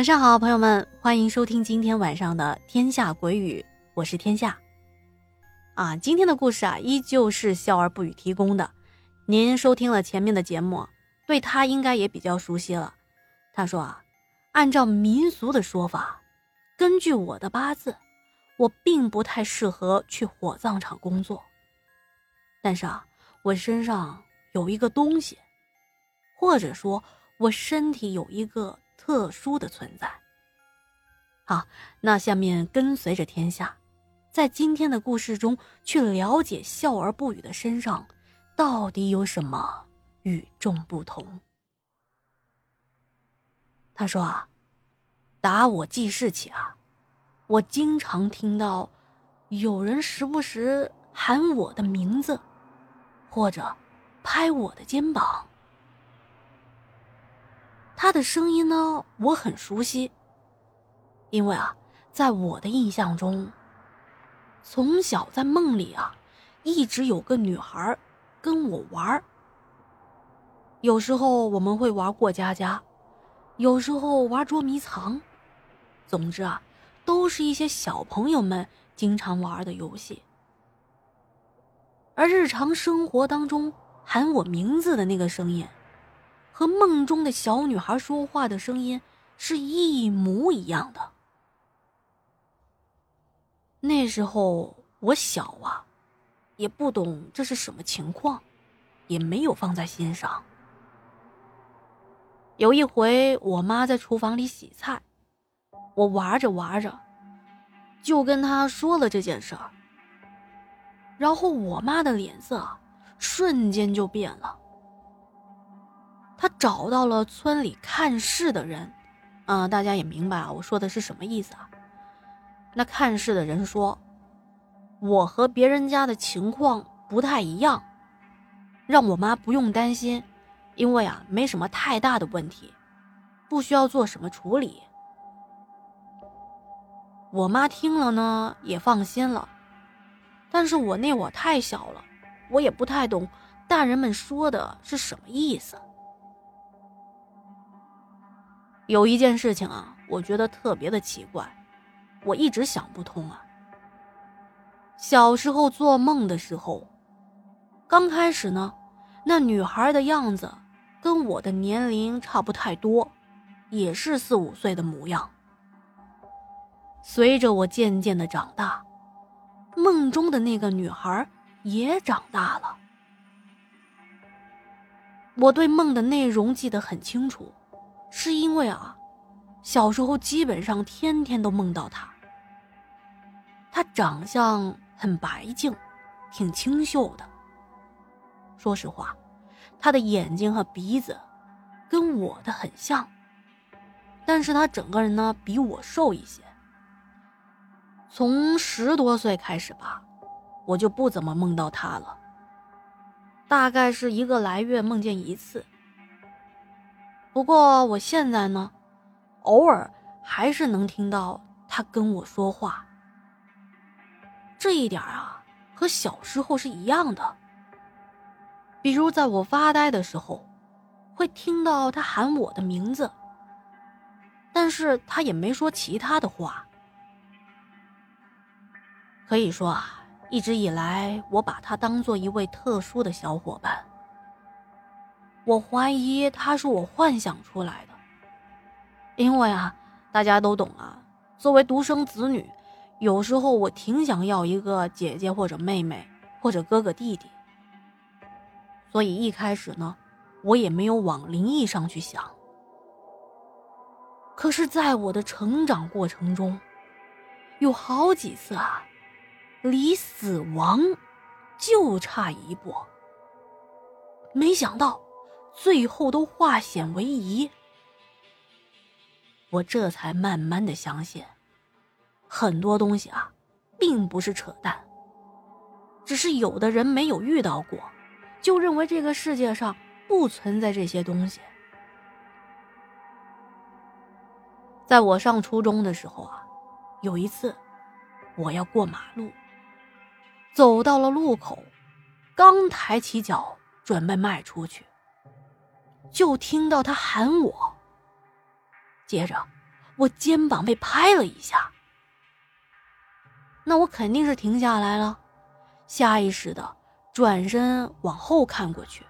晚上好，朋友们，欢迎收听今天晚上的《天下鬼语》，我是天下。啊，今天的故事啊，依旧是笑而不语提供的。您收听了前面的节目，对他应该也比较熟悉了。他说啊，按照民俗的说法，根据我的八字，我并不太适合去火葬场工作。但是啊，我身上有一个东西，或者说，我身体有一个特殊的存在。好，那下面跟随着天下，在今天的故事中去了解笑而不语的身上，到底有什么与众不同。他说啊，打我记事起啊，我经常听到有人时不时喊我的名字。或者，拍我的肩膀。他的声音呢，我很熟悉。因为啊，在我的印象中，从小在梦里啊，一直有个女孩跟我玩有时候我们会玩过家家，有时候玩捉迷藏，总之啊，都是一些小朋友们经常玩的游戏。而日常生活当中喊我名字的那个声音，和梦中的小女孩说话的声音是一模一样的。那时候我小啊，也不懂这是什么情况，也没有放在心上。有一回，我妈在厨房里洗菜，我玩着玩着，就跟她说了这件事儿。然后我妈的脸色瞬间就变了。他找到了村里看事的人，啊，大家也明白啊，我说的是什么意思啊？那看事的人说，我和别人家的情况不太一样，让我妈不用担心，因为啊，没什么太大的问题，不需要做什么处理。我妈听了呢，也放心了。但是我那会太小了，我也不太懂大人们说的是什么意思。有一件事情啊，我觉得特别的奇怪，我一直想不通啊。小时候做梦的时候，刚开始呢，那女孩的样子跟我的年龄差不太多，也是四五岁的模样。随着我渐渐的长大。梦中的那个女孩也长大了。我对梦的内容记得很清楚，是因为啊，小时候基本上天天都梦到他。他长相很白净，挺清秀的。说实话，他的眼睛和鼻子跟我的很像，但是他整个人呢比我瘦一些。从十多岁开始吧，我就不怎么梦到他了。大概是一个来月梦见一次。不过我现在呢，偶尔还是能听到他跟我说话。这一点啊，和小时候是一样的。比如在我发呆的时候，会听到他喊我的名字，但是他也没说其他的话。可以说啊，一直以来我把他当做一位特殊的小伙伴。我怀疑他是我幻想出来的，因为啊，大家都懂啊，作为独生子女，有时候我挺想要一个姐姐或者妹妹或者哥哥弟弟。所以一开始呢，我也没有往灵异上去想。可是，在我的成长过程中，有好几次啊。离死亡就差一步，没想到最后都化险为夷。我这才慢慢的相信，很多东西啊，并不是扯淡，只是有的人没有遇到过，就认为这个世界上不存在这些东西。在我上初中的时候啊，有一次我要过马路。走到了路口，刚抬起脚准备迈出去，就听到他喊我。接着，我肩膀被拍了一下，那我肯定是停下来了，下意识的转身往后看过去。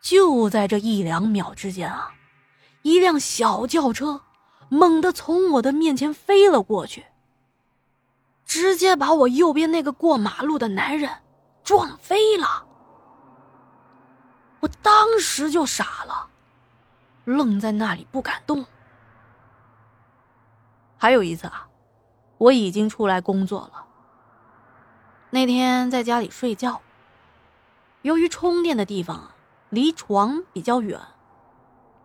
就在这一两秒之间啊，一辆小轿车猛地从我的面前飞了过去，直接把我右边那个过马路的男人撞飞了。我当时就傻了，愣在那里不敢动。还有一次啊，我已经出来工作了。那天在家里睡觉，由于充电的地方离床比较远，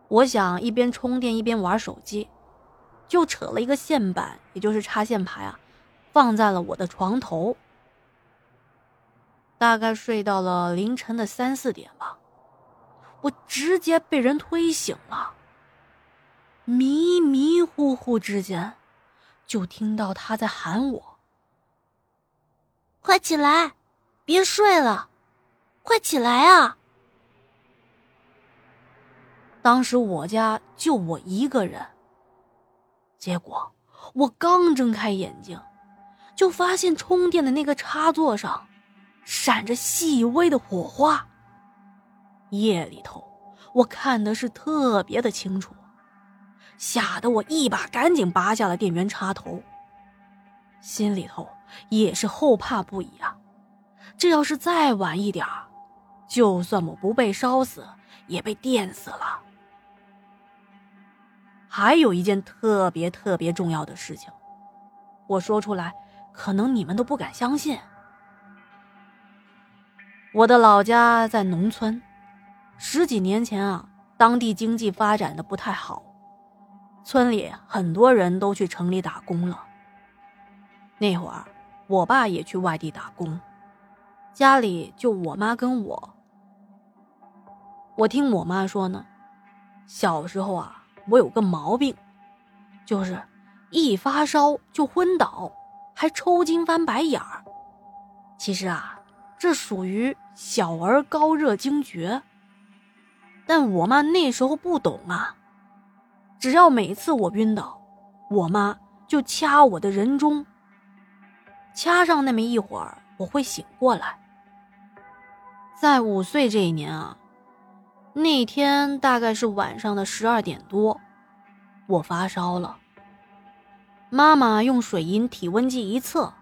我想一边充电一边玩手机，就扯了一个线板，也就是插线排啊，放在了我的床头。大概睡到了凌晨的三四点吧。我直接被人推醒了，迷迷糊糊之间，就听到他在喊我：“快起来，别睡了，快起来啊！”当时我家就我一个人，结果我刚睁开眼睛，就发现充电的那个插座上闪着细微的火花。夜里头，我看的是特别的清楚，吓得我一把赶紧拔下了电源插头。心里头也是后怕不已啊！这要是再晚一点就算我不被烧死，也被电死了。还有一件特别特别重要的事情，我说出来，可能你们都不敢相信。我的老家在农村。十几年前啊，当地经济发展的不太好，村里很多人都去城里打工了。那会儿，我爸也去外地打工，家里就我妈跟我。我听我妈说呢，小时候啊，我有个毛病，就是一发烧就昏倒，还抽筋翻白眼儿。其实啊，这属于小儿高热惊厥。但我妈那时候不懂啊，只要每次我晕倒，我妈就掐我的人中。掐上那么一会儿，我会醒过来。在五岁这一年啊，那天大概是晚上的十二点多，我发烧了。妈妈用水银体温计一测，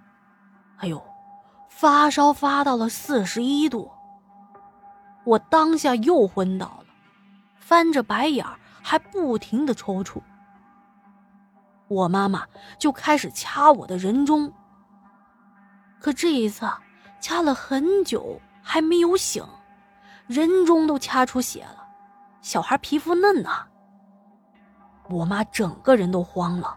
哎呦，发烧发到了四十一度。我当下又昏倒了。翻着白眼还不停的抽搐。我妈妈就开始掐我的人中，可这一次掐了很久还没有醒，人中都掐出血了。小孩皮肤嫩呐，我妈整个人都慌了，